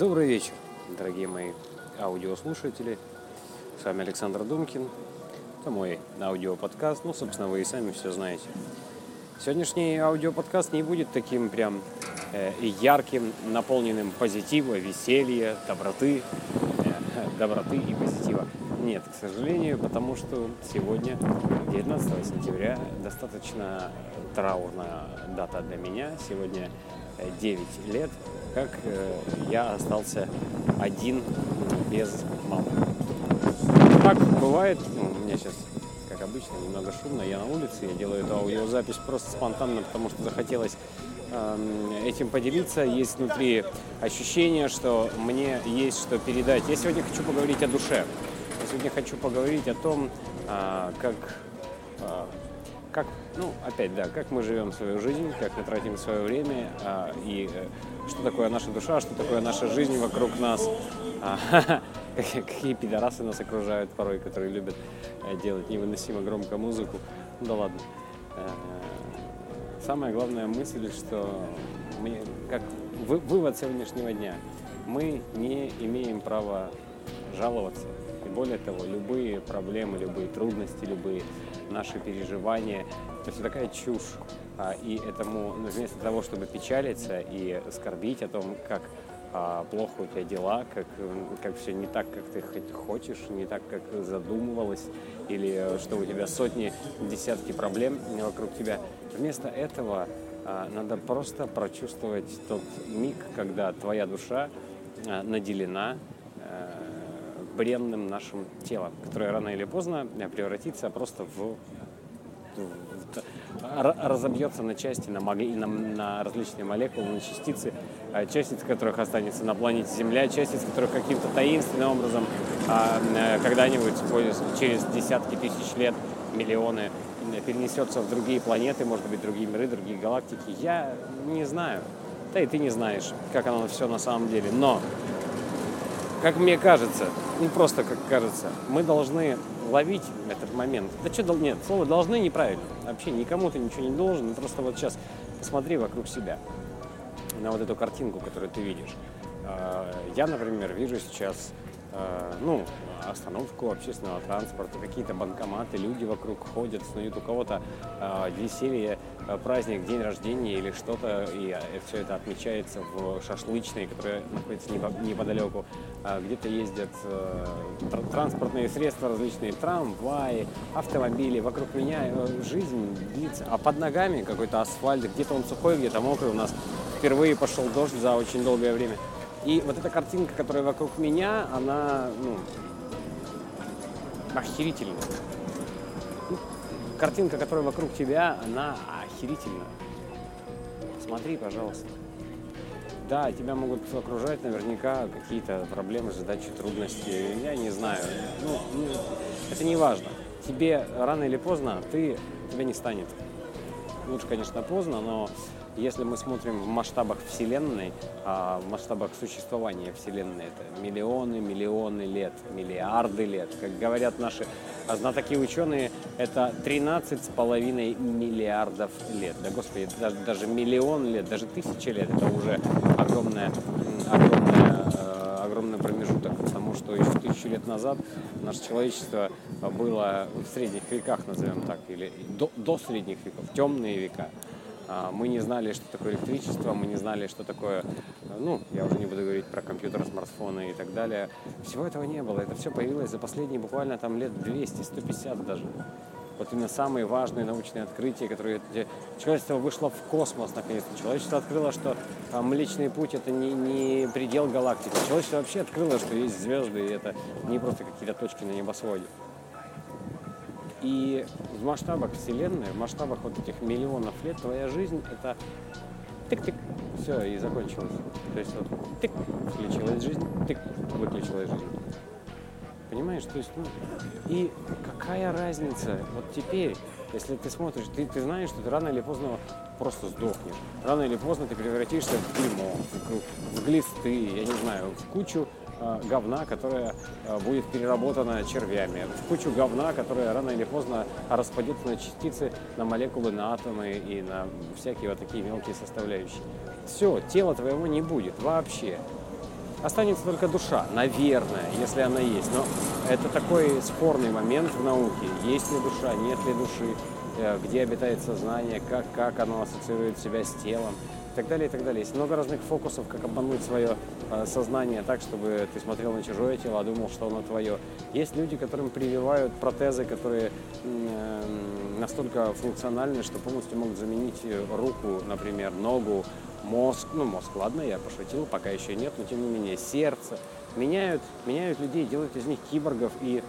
Добрый вечер, дорогие мои аудиослушатели. С вами Александр Думкин. Это мой аудиоподкаст. Ну, собственно, вы и сами все знаете. Сегодняшний аудиоподкаст не будет таким прям э, ярким, наполненным позитива, веселья, доброты, э, доброты и позитива. Нет, к сожалению, потому что сегодня, 19 сентября, достаточно траурная дата для меня. Сегодня 9 лет, как э, я остался один без мамы. Так бывает, ну, у меня сейчас, как обычно, немного шумно, я на улице, я делаю эту аудиозапись просто спонтанно, потому что захотелось эм, этим поделиться. Есть внутри ощущение, что мне есть что передать. Я сегодня хочу поговорить о душе. Я сегодня хочу поговорить о том, а, как а, как, ну, опять, да, как мы живем свою жизнь, как мы тратим свое время, а, и э, что такое наша душа, что такое наша жизнь вокруг нас, а, какие пидорасы нас окружают порой, которые любят э, делать невыносимо громко музыку. Ну да ладно. Э, самая главная мысль, что мы, как вы, вывод сегодняшнего дня, мы не имеем права жаловаться. Более того, любые проблемы, любые трудности, любые наши переживания. Это все такая чушь. А, и этому ну, вместо того, чтобы печалиться и скорбить о том, как а, плохо у тебя дела, как, как все не так, как ты хочешь, не так, как задумывалась, или что у тебя сотни, десятки проблем вокруг тебя. Вместо этого а, надо просто прочувствовать тот миг, когда твоя душа наделена бренным нашим телом, которое рано или поздно э, превратится просто в разобьется на части, на, на, на различные молекулы, на частицы, э, частиц которых останется на планете Земля, частиц которых каким-то таинственным образом а, э, когда-нибудь через десятки тысяч лет, миллионы перенесется в другие планеты, может быть, другие миры, другие галактики. Я не знаю. Да и ты не знаешь, как оно все на самом деле. Но как мне кажется, не просто как кажется, мы должны ловить этот момент. Да что, нет, слово «должны» неправильно. Вообще никому ты ничего не должен, просто вот сейчас посмотри вокруг себя на вот эту картинку, которую ты видишь. А, я, например, вижу сейчас ну, остановку общественного транспорта, какие-то банкоматы, люди вокруг ходят, снуют у кого-то э, веселье, э, праздник, день рождения или что-то, и все это отмечается в шашлычной, которая находится неподалеку. Где-то ездят транспортные средства различные, трамваи, автомобили. Вокруг меня жизнь длится, а под ногами какой-то асфальт, где-то он сухой, где-то мокрый. У нас впервые пошел дождь за очень долгое время. И вот эта картинка, которая вокруг меня, она, ну, охерительная. Ну, картинка, которая вокруг тебя, она охерительная. Смотри, пожалуйста. Да, тебя могут окружать наверняка какие-то проблемы, задачи, трудности. Я не знаю. Ну, ну, это не важно. Тебе рано или поздно ты, тебя не станет. Лучше, конечно, поздно, но если мы смотрим в масштабах Вселенной, а в масштабах существования Вселенной, это миллионы, миллионы лет, миллиарды лет. Как говорят наши знатоки ученые, это 13 с половиной миллиардов лет. Да, господи, даже миллион лет, даже тысяча лет, это уже огромная, огромная э, огромный промежуток, потому что еще тысячу лет назад наше человечество было в средних веках, назовем так, или до, до средних веков, темные века. А, мы не знали, что такое электричество, мы не знали, что такое, ну, я уже не буду говорить про компьютер, смартфоны и так далее. Всего этого не было. Это все появилось за последние буквально там лет 200, 150 даже. Вот именно самые важные научные открытия, которые человечество вышло в космос наконец-то. Человечество открыло, что а, Млечный Путь это не, не предел галактики. Человечество вообще открыло, что есть звезды, и это не просто какие-то точки на небосводе. И в масштабах Вселенной, в масштабах вот этих миллионов лет твоя жизнь это тык-тык, все, и закончилось. То есть вот тык, включилась жизнь, тык, выключилась жизнь. Понимаешь? То есть, ну, и какая разница? Вот теперь, если ты смотришь, ты, ты знаешь, что ты рано или поздно просто сдохнешь. Рано или поздно ты превратишься в клеймо, в, глисты, я не знаю, в кучу говна, которая э, будет переработана червями, в кучу говна, которая рано или поздно распадется на частицы, на молекулы, на атомы и на всякие вот такие мелкие составляющие. Все, тела твоего не будет вообще. Останется только душа, наверное, если она есть. Но это такой спорный момент в науке. Есть ли душа, нет ли души, э, где обитает сознание, как, как оно ассоциирует себя с телом и так далее, и так далее. Есть много разных фокусов, как обмануть свое э, сознание так, чтобы ты смотрел на чужое тело, а думал, что оно твое. Есть люди, которым прививают протезы, которые э, настолько функциональны, что полностью могут заменить руку, например, ногу, мозг, ну мозг, ладно, я пошутил, пока еще нет, но тем не менее сердце, меняют, меняют людей, делают из них киборгов, и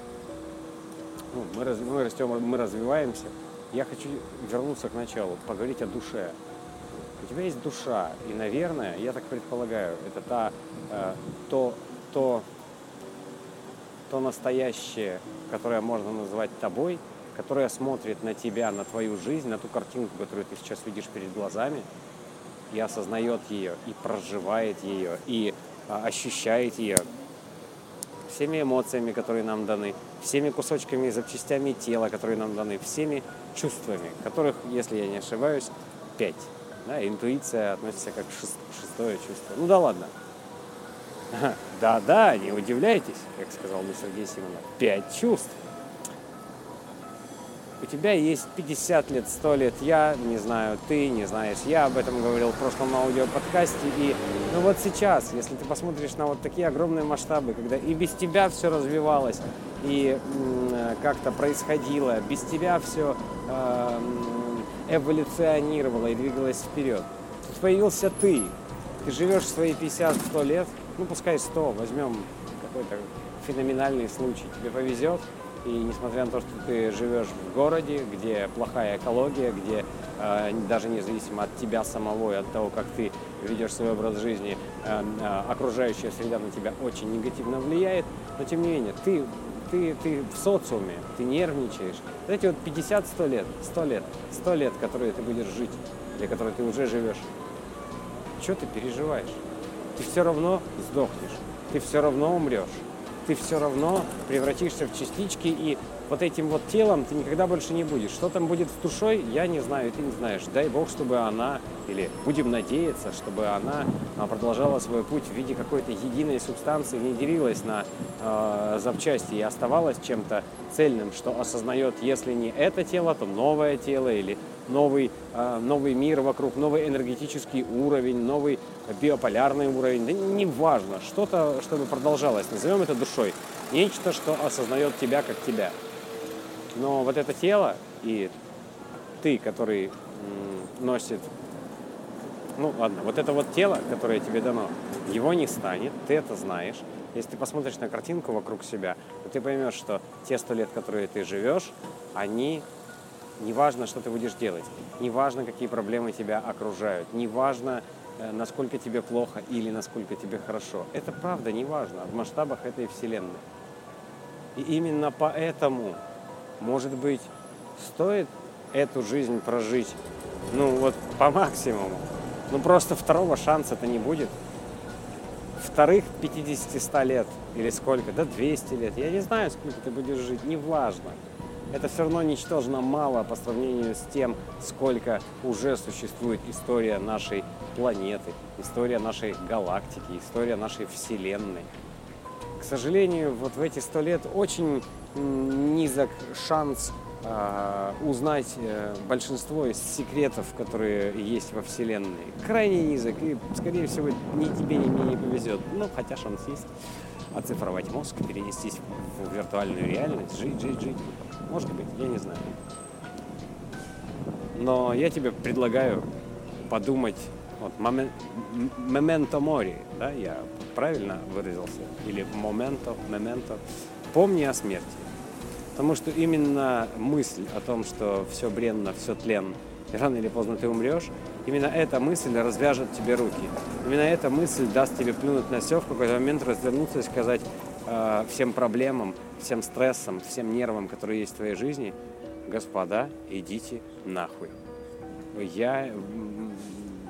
ну, мы, раз, мы растем, мы развиваемся. Я хочу вернуться к началу, поговорить о душе. У тебя есть душа, и, наверное, я так предполагаю, это та, э, то, то, то настоящее, которое можно назвать тобой, которое смотрит на тебя, на твою жизнь, на ту картинку, которую ты сейчас видишь перед глазами, и осознает ее, и проживает ее, и а, ощущает ее всеми эмоциями, которые нам даны, всеми кусочками и запчастями тела, которые нам даны, всеми чувствами, которых, если я не ошибаюсь, пять. Да, интуиция относится как шестое чувство. Ну да ладно. Да-да, не удивляйтесь, как сказал бы Сергей Симонов. Пять чувств у тебя есть 50 лет, 100 лет, я не знаю, ты не знаешь, я об этом говорил в прошлом аудиоподкасте, и ну вот сейчас, если ты посмотришь на вот такие огромные масштабы, когда и без тебя все развивалось, и как-то происходило, без тебя все э, эволюционировало и двигалось вперед. Тут появился ты, ты живешь свои 50-100 лет, ну пускай 100, возьмем какой-то феноменальный случай, тебе повезет, и несмотря на то, что ты живешь в городе, где плохая экология, где э, даже независимо от тебя самого и от того, как ты ведешь свой образ жизни, э, э, окружающая среда на тебя очень негативно влияет, но тем не менее, ты, ты, ты в социуме, ты нервничаешь. Вот эти вот 50-100 лет, 100 лет, 100 лет, которые ты будешь жить, для которых ты уже живешь, что ты переживаешь? Ты все равно сдохнешь, ты все равно умрешь ты все равно превратишься в частички, и вот этим вот телом ты никогда больше не будешь. Что там будет с душой, я не знаю, ты не знаешь. Дай Бог, чтобы она, или будем надеяться, чтобы она а, продолжала свой путь в виде какой-то единой субстанции, не делилась на э, запчасти и оставалась чем-то цельным, что осознает, если не это тело, то новое тело или новый, э, новый мир вокруг, новый энергетический уровень, новый биополярный уровень, да неважно, что-то, чтобы продолжалось, назовем это душой, нечто, что осознает тебя как тебя. Но вот это тело и ты, который носит, ну ладно, вот это вот тело, которое тебе дано, его не станет, ты это знаешь. Если ты посмотришь на картинку вокруг себя, то ты поймешь, что те сто лет, которые ты живешь, они Неважно, что ты будешь делать, неважно, какие проблемы тебя окружают, неважно, Э, насколько тебе плохо или насколько тебе хорошо. Это правда не важно в масштабах этой Вселенной. И именно поэтому, может быть, стоит эту жизнь прожить, ну вот по максимуму. Ну просто второго шанса-то не будет. Вторых 50-100 лет или сколько, да 200 лет, я не знаю, сколько ты будешь жить, неважно это все равно ничтожно мало по сравнению с тем, сколько уже существует история нашей планеты, история нашей галактики, история нашей Вселенной. К сожалению, вот в эти сто лет очень низок шанс э, узнать э, большинство из секретов, которые есть во Вселенной. Крайне низок, и, скорее всего, ни тебе, ни мне не повезет. Ну, хотя шанс есть. Оцифровать мозг, перенестись в виртуальную реальность, жить, жить, жить. Может быть, я не знаю. Но я тебе предлагаю подумать, вот, моменто мори, да, я правильно выразился? Или моменто, моменто. Помни о смерти. Потому что именно мысль о том, что все бренно, все тлен, и рано или поздно ты умрешь, именно эта мысль развяжет тебе руки. Именно эта мысль даст тебе плюнуть на все, в какой-то момент развернуться и сказать, э, всем проблемам, всем стрессам, всем нервам, которые есть в твоей жизни, господа, идите нахуй. Я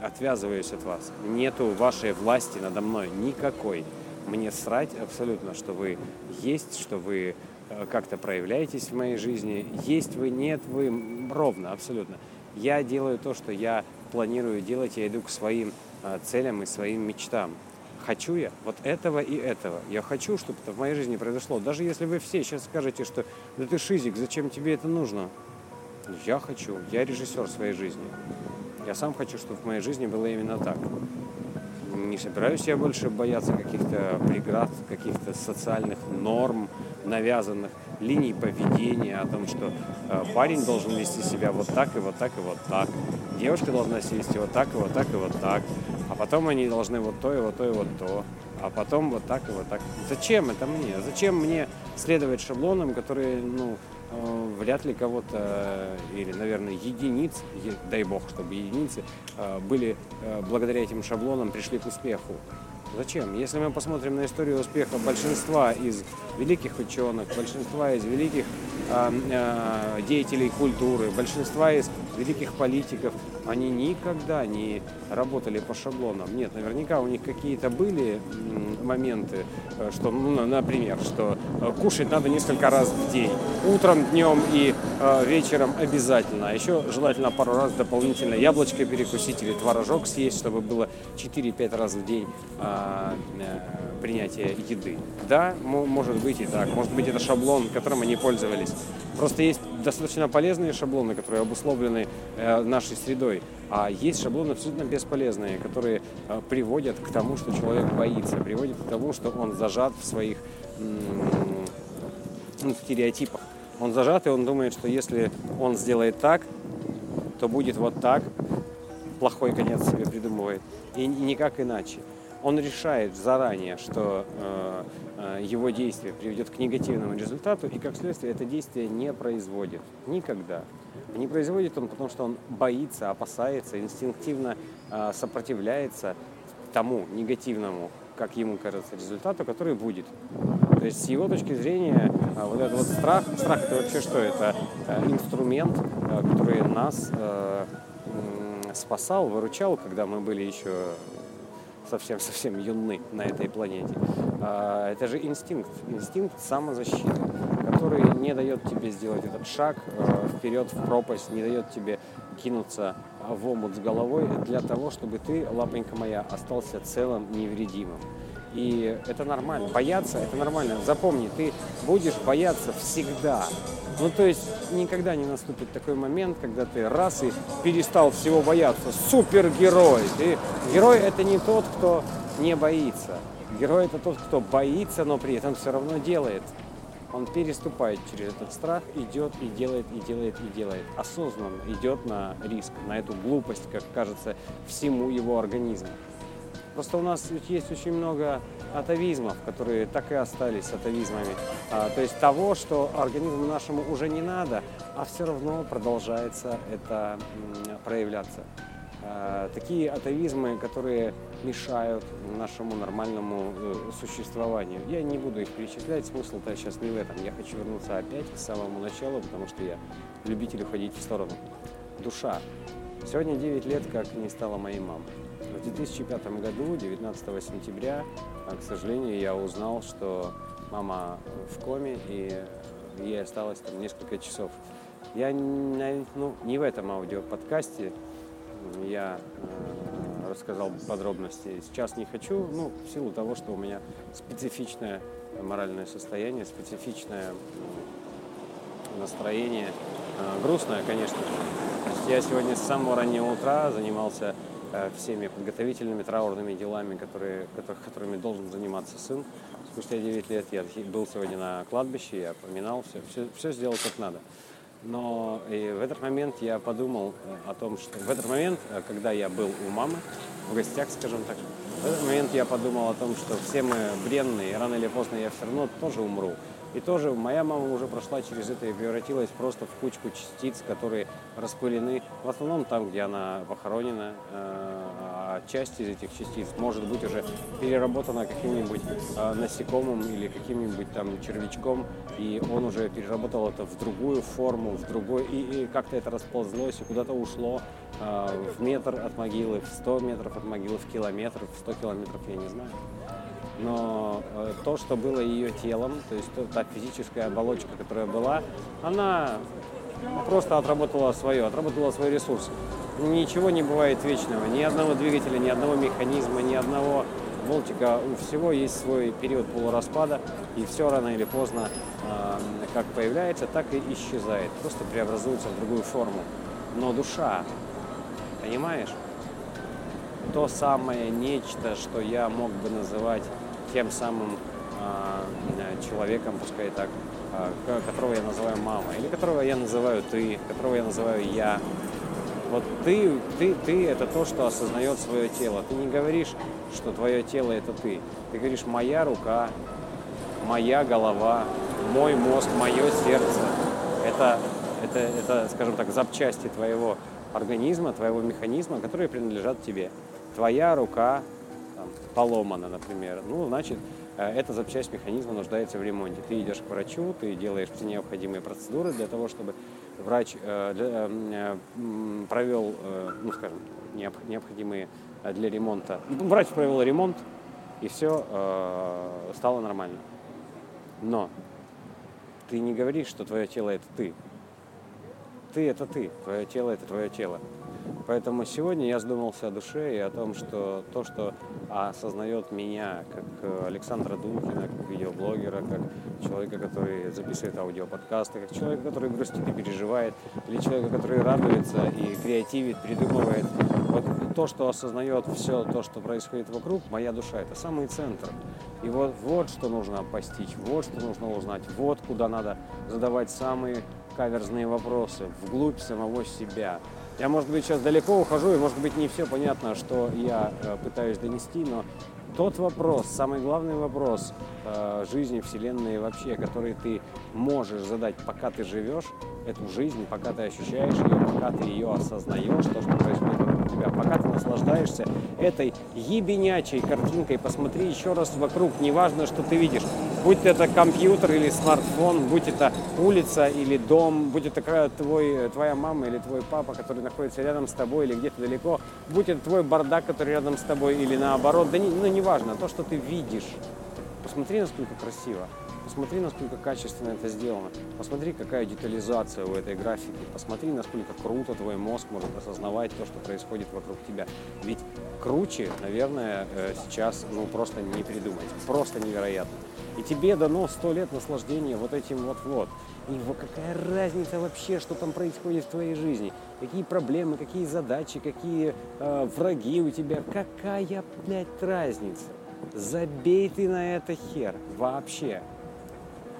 отвязываюсь от вас. Нету вашей власти надо мной никакой. Мне срать абсолютно, что вы есть, что вы э, как-то проявляетесь в моей жизни. Есть вы, нет вы, ровно, абсолютно. Я делаю то, что я планирую делать, я иду к своим э, целям и своим мечтам. хочу я вот этого и этого. Я хочу, чтобы это в моей жизни произошло. Даже если вы все сейчас скажете, что да ты шизик, зачем тебе это нужно? Я хочу, я режиссер своей жизни. Я сам хочу, чтобы в моей жизни было именно так. Не собираюсь я больше бояться каких-то преград, каких-то социальных норм, навязанных линий поведения, о том, что э, парень должен вести себя вот так и вот так и вот так, девушка должна себя вот так и вот так и вот так, а потом они должны вот то и вот то и вот то, а потом вот так и вот так. Зачем это мне? Зачем мне следовать шаблонам, которые, ну, вряд ли кого-то, э, или, наверное, единиц, дай бог, чтобы единицы, э, были благодаря этим шаблонам пришли к успеху. Зачем? Если мы посмотрим на историю успеха большинства из великих ученых, большинства из великих э, э, деятелей культуры, большинства из великих политиков, они никогда не работали по шаблонам. Нет, наверняка у них какие-то были моменты, э, что, ну, например, что э, кушать надо несколько раз в день. Утром, днем и э, вечером обязательно. А еще желательно пару раз дополнительно яблочко перекусить или творожок съесть, чтобы было 4-5 раз в день э, Э, принятия еды. Да, может быть и так. Может быть это шаблон, которым они пользовались. Просто есть достаточно полезные шаблоны, которые обусловлены э, нашей средой, а есть шаблоны абсолютно бесполезные, которые э, приводят к тому, что человек боится, приводят к тому, что он зажат в своих ну, стереотипах. Он зажат, и он думает, что если он сделает так, то будет вот так. Плохой конец себе придумывает. И никак иначе он решает заранее, что э, его действие приведет к негативному результату, и как следствие это действие не производит. Никогда. Не производит он, потому что он боится, опасается, инстинктивно э, сопротивляется тому негативному, как ему кажется, результату, который будет. То есть с его точки зрения э, вот этот вот страх, страх это вообще что? Это э, инструмент, э, который нас э, спасал, выручал, когда мы были еще совсем-совсем юны на этой планете. А, это же инстинкт, инстинкт самозащиты, который не дает тебе сделать этот шаг э, вперед в пропасть, не дает тебе кинуться в омут с головой для того, чтобы ты, лапонька моя, остался целым, невредимым. И это нормально. Бояться – это нормально. Запомни, ты будешь бояться всегда. Ну, то есть никогда не наступит такой момент, когда ты раз и перестал всего бояться. Супергерой! Ты... Герой – это не тот, кто не боится. Герой – это тот, кто боится, но при этом все равно делает. Он переступает через этот страх, идет и делает, и делает, и делает. Осознанно идет на риск, на эту глупость, как кажется, всему его организму. Просто у нас есть очень много атовизмов, которые так и остались атовизмами. А, то есть того, что организму нашему уже не надо, а все равно продолжается это проявляться. А, такие атовизмы, которые мешают нашему нормальному э, существованию. Я не буду их перечислять, смысл-то сейчас не в этом. Я хочу вернуться опять к самому началу, потому что я любитель уходить в сторону. Душа. Сегодня 9 лет, как не стала моей мамой. В 2005 году, 19 сентября, а, к сожалению, я узнал, что мама в коме, и ей осталось там несколько часов. Я ну, не в этом аудиоподкасте я э, рассказал подробности. Сейчас не хочу, ну, в силу того, что у меня специфичное моральное состояние, специфичное настроение. Э, грустное, конечно. Я сегодня с самого раннего утра занимался Э, всеми подготовительными траурными делами, которые, которыми должен заниматься сын. Спустя 9 лет я был сегодня на кладбище, я поминал все, все, все сделал как надо. Но и в этот момент я подумал э, о том, что в этот момент, э, когда я был у мамы, в гостях, скажем так, в этот момент я подумал о том, что все мы бренные, рано или поздно я все равно тоже умру. И тоже моя мама уже прошла через это и превратилась просто в кучку частиц, которые распылены в основном там, где она похоронена. Э, а часть из этих частиц может быть уже переработана каким-нибудь э, насекомым или каким-нибудь там червячком, и он уже переработал это в другую форму, в другой, и, и как-то это расползлось и куда-то ушло э, в метр от могилы, в 100 метров от могилы, в километр, в 100 километров, я не знаю но э, то, что было ее телом, то есть та физическая оболочка, которая была, она просто отработала свое, отработала свой ресурс. Ничего не бывает вечного, ни одного двигателя, ни одного механизма, ни одного Волтика, у всего есть свой период полураспада, и все рано или поздно э, как появляется, так и исчезает, просто преобразуется в другую форму. Но душа, понимаешь? То самое нечто, что я мог бы называть тем самым э, человеком, пускай так, э, которого я называю мама, или которого я называю ты, которого я называю я, вот ты, ты, ты это то, что осознает свое тело. Ты не говоришь, что твое тело это ты. Ты говоришь, моя рука, моя голова, мой мозг, мое сердце. Это, это, это, скажем так, запчасти твоего организма, твоего механизма, которые принадлежат тебе. Твоя рука там, поломана, например. Ну, значит, э, эта запчасть механизма нуждается в ремонте. Ты идешь к врачу, ты делаешь все необходимые процедуры для того, чтобы врач э, э, провел, ну скажем, необходимые для ремонта. Ну, врач провел ремонт, и все стало нормально. Но ты не говоришь, что твое тело это ты. Ты это ты, твое тело это твое тело. Поэтому сегодня я задумался о душе и о том, что то, что осознает меня как э, Александра Дункина, как видеоблогера, как человека, который записывает аудиоподкасты, как человека, который грустит и переживает, или человека, который радуется и креативит, придумывает. Вот то, что осознает все то, что происходит вокруг, моя душа, это самый центр. И вот, вот что нужно постичь, вот что нужно узнать, вот куда надо задавать самые каверзные вопросы, вглубь самого себя. Я, может быть, сейчас далеко ухожу, и, может быть, не все понятно, что я э, пытаюсь донести, но тот вопрос, самый главный вопрос э, жизни, Вселенной вообще, который ты можешь задать, пока ты живешь эту жизнь, пока ты ощущаешь ее, пока ты ее осознаешь, то, что происходит вокруг тебя, пока ты наслаждаешься этой ебенячей картинкой, посмотри еще раз вокруг, неважно, что ты видишь, будь это компьютер или смартфон, будь это улица или дом, будь это твой, твоя мама или твой папа, который находится рядом с тобой или где-то далеко, будь это твой бардак, который рядом с тобой или наоборот, да не, ну неважно, то, что ты видишь, посмотри, насколько красиво. Посмотри, насколько качественно это сделано. Посмотри, какая детализация у этой графики. Посмотри, насколько круто твой мозг может осознавать то, что происходит вокруг тебя. Ведь круче, наверное, э, сейчас ну, просто не придумать. Просто невероятно. И тебе дано сто лет наслаждения вот этим вот-вот. И какая разница вообще, что там происходит в твоей жизни? Какие проблемы, какие задачи, какие э, враги у тебя? Какая, блядь, разница? Забей ты на это хер вообще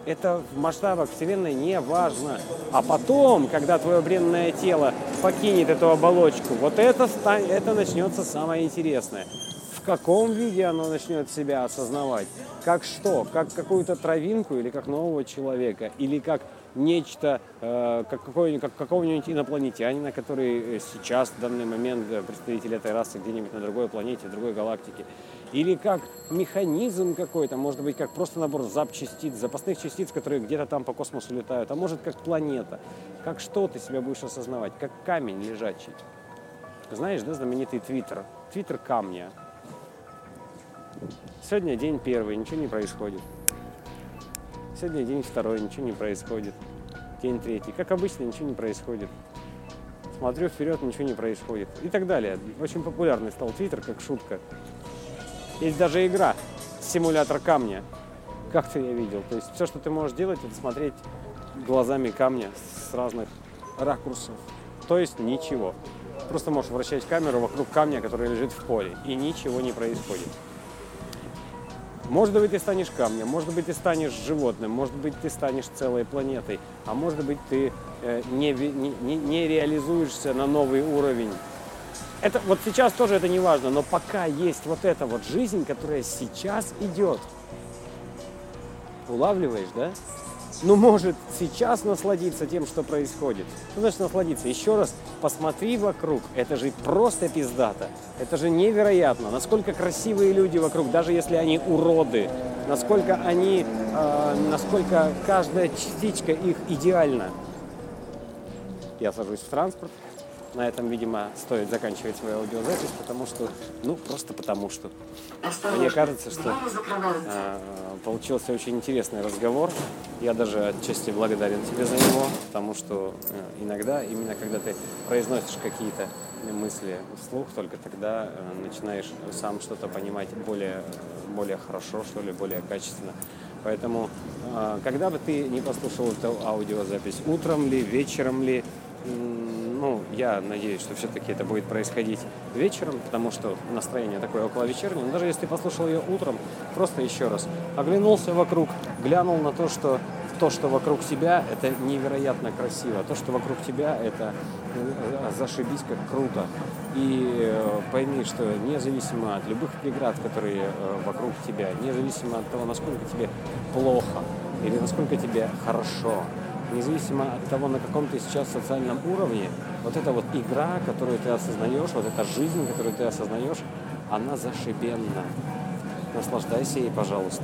это в масштабах Вселенной не важно. А потом, когда твое бренное тело покинет эту оболочку, вот это, это начнется самое интересное. В каком виде оно начнет себя осознавать? Как что? Как какую-то травинку или как нового человека? Или как нечто, э, как, как какого-нибудь инопланетянина, который сейчас, в данный момент, э, представитель этой расы где-нибудь на другой планете, другой галактике? или как механизм какой-то, может быть, как просто набор запчастиц, запасных частиц, которые где-то там по космосу летают, а может, как планета, как что ты себя будешь осознавать, как камень лежачий. Знаешь, да, знаменитый Твиттер, Твиттер камня. Сегодня день первый, ничего не происходит. Сегодня день второй, ничего не происходит. День третий, как обычно, ничего не происходит. Смотрю вперед, ничего не происходит. И так далее. Очень популярный стал Твиттер, как шутка. Есть даже игра, симулятор камня. Как-то я видел. То есть все, что ты можешь делать, это смотреть глазами камня с разных ракурсов. То есть ничего. Просто можешь вращать камеру вокруг камня, который лежит в поле, и ничего не происходит. Может быть, ты станешь камнем, может быть, ты станешь животным, может быть, ты станешь целой планетой, а может быть, ты э, не, не, не реализуешься на новый уровень это вот сейчас тоже это не важно, но пока есть вот эта вот жизнь, которая сейчас идет, улавливаешь, да? Ну, может сейчас насладиться тем, что происходит. Ну, значит, насладиться. Еще раз посмотри вокруг. Это же просто пиздата. Это же невероятно. Насколько красивые люди вокруг, даже если они уроды. Насколько они, э, насколько каждая частичка их идеальна. Я сажусь в транспорт, на этом, видимо, стоит заканчивать свою аудиозапись, потому что, ну, просто потому что. Мне кажется, что э, получился очень интересный разговор. Я даже отчасти благодарен тебе за него, потому что э, иногда, именно когда ты произносишь какие-то мысли вслух, только тогда э, начинаешь сам что-то понимать более, более хорошо, что ли, более качественно. Поэтому, э, когда бы ты не послушал эту аудиозапись, утром ли, вечером ли, ну, я надеюсь, что все-таки это будет происходить вечером, потому что настроение такое около вечернее. Но даже если ты послушал ее утром, просто еще раз оглянулся вокруг, глянул на то, что то, что вокруг тебя, это невероятно красиво. То, что вокруг тебя, это э, зашибись как круто. И э, пойми, что независимо от любых преград, которые э, вокруг тебя, независимо от того, насколько тебе плохо или насколько тебе хорошо, независимо от того, на каком ты сейчас социальном уровне, вот эта вот игра, которую ты осознаешь, вот эта жизнь, которую ты осознаешь, она зашибенна. Наслаждайся ей, пожалуйста.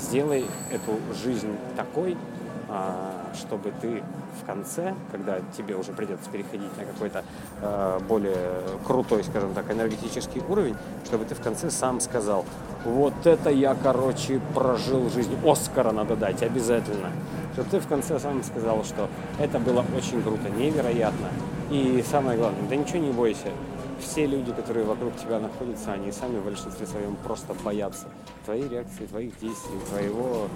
Сделай эту жизнь такой, а, чтобы ты в конце, когда тебе уже придется переходить на какой-то э, более крутой, скажем так, энергетический уровень, чтобы ты в конце сам сказал, вот это я, короче, прожил жизнь, Оскара надо дать обязательно. Чтобы ты в конце сам сказал, что это было очень круто, невероятно. И самое главное, да ничего не бойся, все люди, которые вокруг тебя находятся, они сами в большинстве своем просто боятся твоей реакции, твоих действий, твоего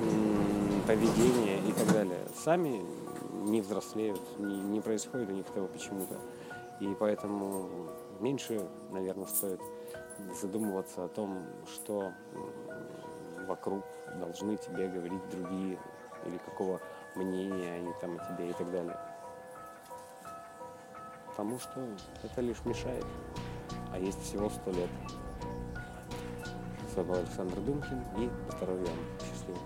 м- поведения и так далее. Сами не взрослеют, не, не происходит у них того почему-то. И поэтому меньше, наверное, стоит задумываться о том, что вокруг должны тебе говорить другие, или какого мнения они там о тебе и так далее потому что это лишь мешает. А есть всего сто лет. С вами был Александр Думкин и здоровья вам. Счастливо.